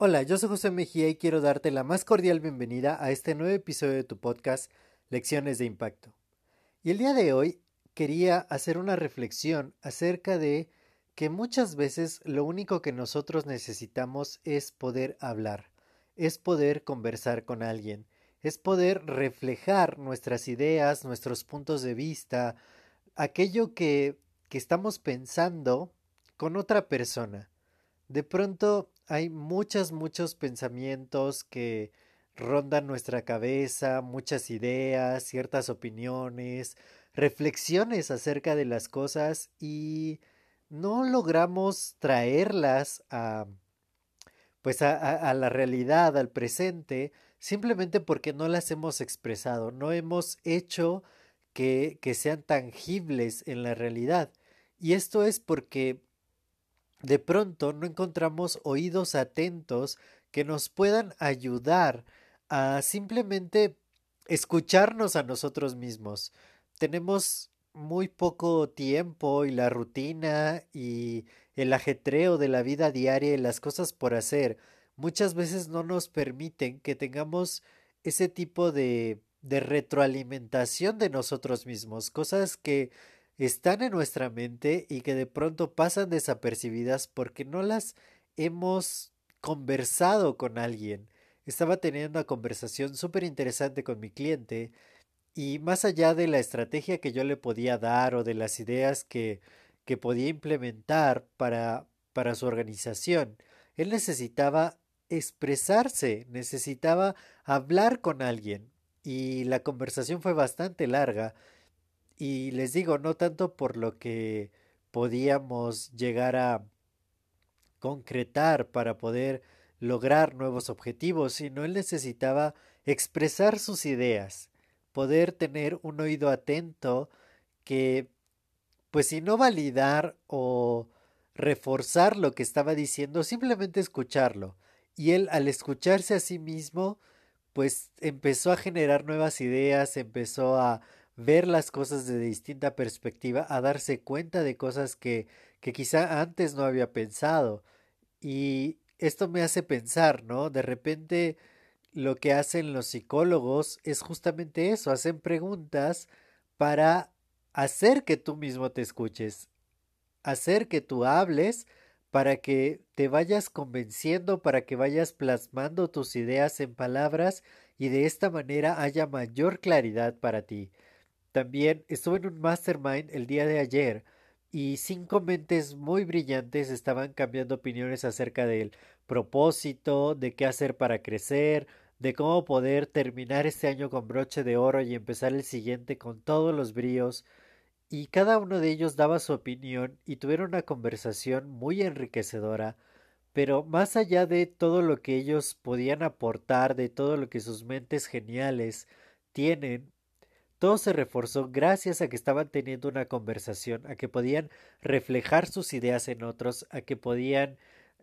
Hola, yo soy José Mejía y quiero darte la más cordial bienvenida a este nuevo episodio de tu podcast Lecciones de Impacto. Y el día de hoy quería hacer una reflexión acerca de que muchas veces lo único que nosotros necesitamos es poder hablar, es poder conversar con alguien, es poder reflejar nuestras ideas, nuestros puntos de vista, aquello que, que estamos pensando con otra persona. De pronto hay muchos, muchos pensamientos que rondan nuestra cabeza, muchas ideas, ciertas opiniones, reflexiones acerca de las cosas y no logramos traerlas a pues a, la realidad, al presente, simplemente porque no las hemos expresado, no hemos hecho que, que sean tangibles en la realidad. Y esto es porque de pronto no encontramos oídos atentos que nos puedan ayudar a simplemente escucharnos a nosotros mismos. Tenemos muy poco tiempo y la rutina y el ajetreo de la vida diaria y las cosas por hacer muchas veces no nos permiten que tengamos ese tipo de, de retroalimentación de nosotros mismos, cosas que están en nuestra mente y que de pronto pasan desapercibidas porque no las hemos conversado con alguien. Estaba teniendo una conversación súper interesante con mi cliente y más allá de la estrategia que yo le podía dar o de las ideas que, que podía implementar para, para su organización, él necesitaba expresarse, necesitaba hablar con alguien y la conversación fue bastante larga y les digo, no tanto por lo que podíamos llegar a concretar para poder lograr nuevos objetivos, sino él necesitaba expresar sus ideas, poder tener un oído atento que, pues si no validar o reforzar lo que estaba diciendo, simplemente escucharlo. Y él al escucharse a sí mismo, pues empezó a generar nuevas ideas, empezó a ver las cosas de distinta perspectiva, a darse cuenta de cosas que, quizá antes no había pensado. Y esto me hace pensar, ¿no? De repente lo que hacen los psicólogos es justamente eso, hacen preguntas para hacer que tú mismo te escuches, hacer que tú hables para que te vayas convenciendo, para que vayas plasmando tus ideas en palabras y de esta manera haya mayor claridad para ti. También estuve en un mastermind el día de ayer y cinco mentes muy brillantes estaban cambiando opiniones acerca del propósito, de qué hacer para crecer, de cómo poder terminar este año con broche de oro y empezar el siguiente con todos los bríos, y cada uno de ellos daba su opinión y tuvieron una conversación muy enriquecedora, pero más allá de todo lo que ellos podían aportar, de todo lo que sus mentes geniales tienen, todo se reforzó gracias a que estaban teniendo una conversación, a que podían reflejar sus ideas en otros, a que podían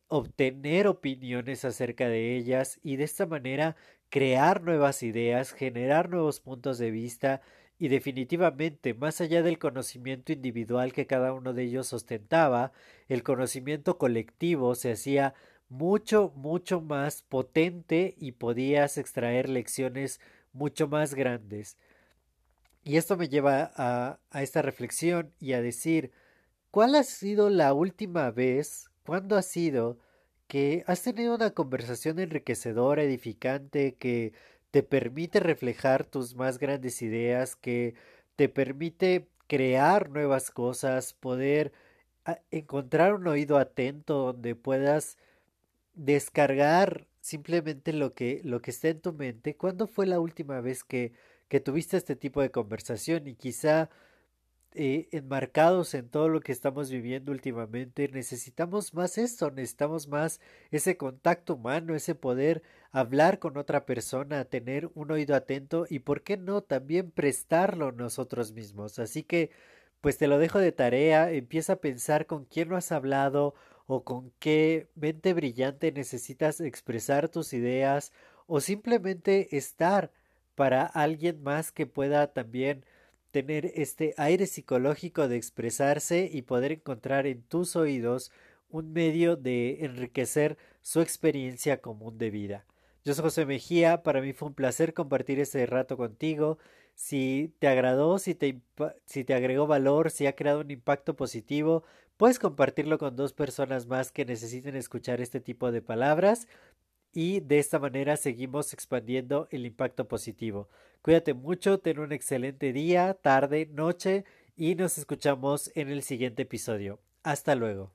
obtener opiniones acerca de ellas y de esta manera crear nuevas ideas, generar nuevos puntos de vista y definitivamente, más allá del conocimiento individual que cada uno de ellos ostentaba, el conocimiento colectivo se hacía mucho, mucho más potente y podías extraer lecciones mucho más grandes. Y esto me lleva a, a esta reflexión y a decir, ¿cuál ha sido la última vez, cuándo ha sido que has tenido una conversación enriquecedora, edificante, que te permite reflejar tus más grandes ideas, que te permite crear nuevas cosas, poder ah, encontrar un oído atento donde puedas descargar simplemente lo que, lo que está en tu mente. ¿Cuándo fue la última vez que que tuviste este tipo de conversación y quizá eh, enmarcados en todo lo que estamos viviendo últimamente, necesitamos más esto, necesitamos más ese contacto humano, ese poder hablar con otra persona, tener un oído atento y, ¿por qué no?, también prestarlo nosotros mismos. Así que, pues te lo dejo de tarea, empieza a pensar con quién no has hablado o con qué mente brillante necesitas expresar tus ideas o simplemente estar para alguien más que pueda también tener este aire psicológico de expresarse y poder encontrar en tus oídos un medio de enriquecer su experiencia común de vida. Yo soy José Mejía, para mí fue un placer compartir este rato contigo. Si te agradó, si te, si te agregó valor, si ha creado un impacto positivo, puedes compartirlo con dos personas más que necesiten escuchar este tipo de palabras y de esta manera seguimos expandiendo el impacto positivo. Cuídate mucho, ten un excelente día, tarde, noche y nos escuchamos en el siguiente episodio. Hasta luego.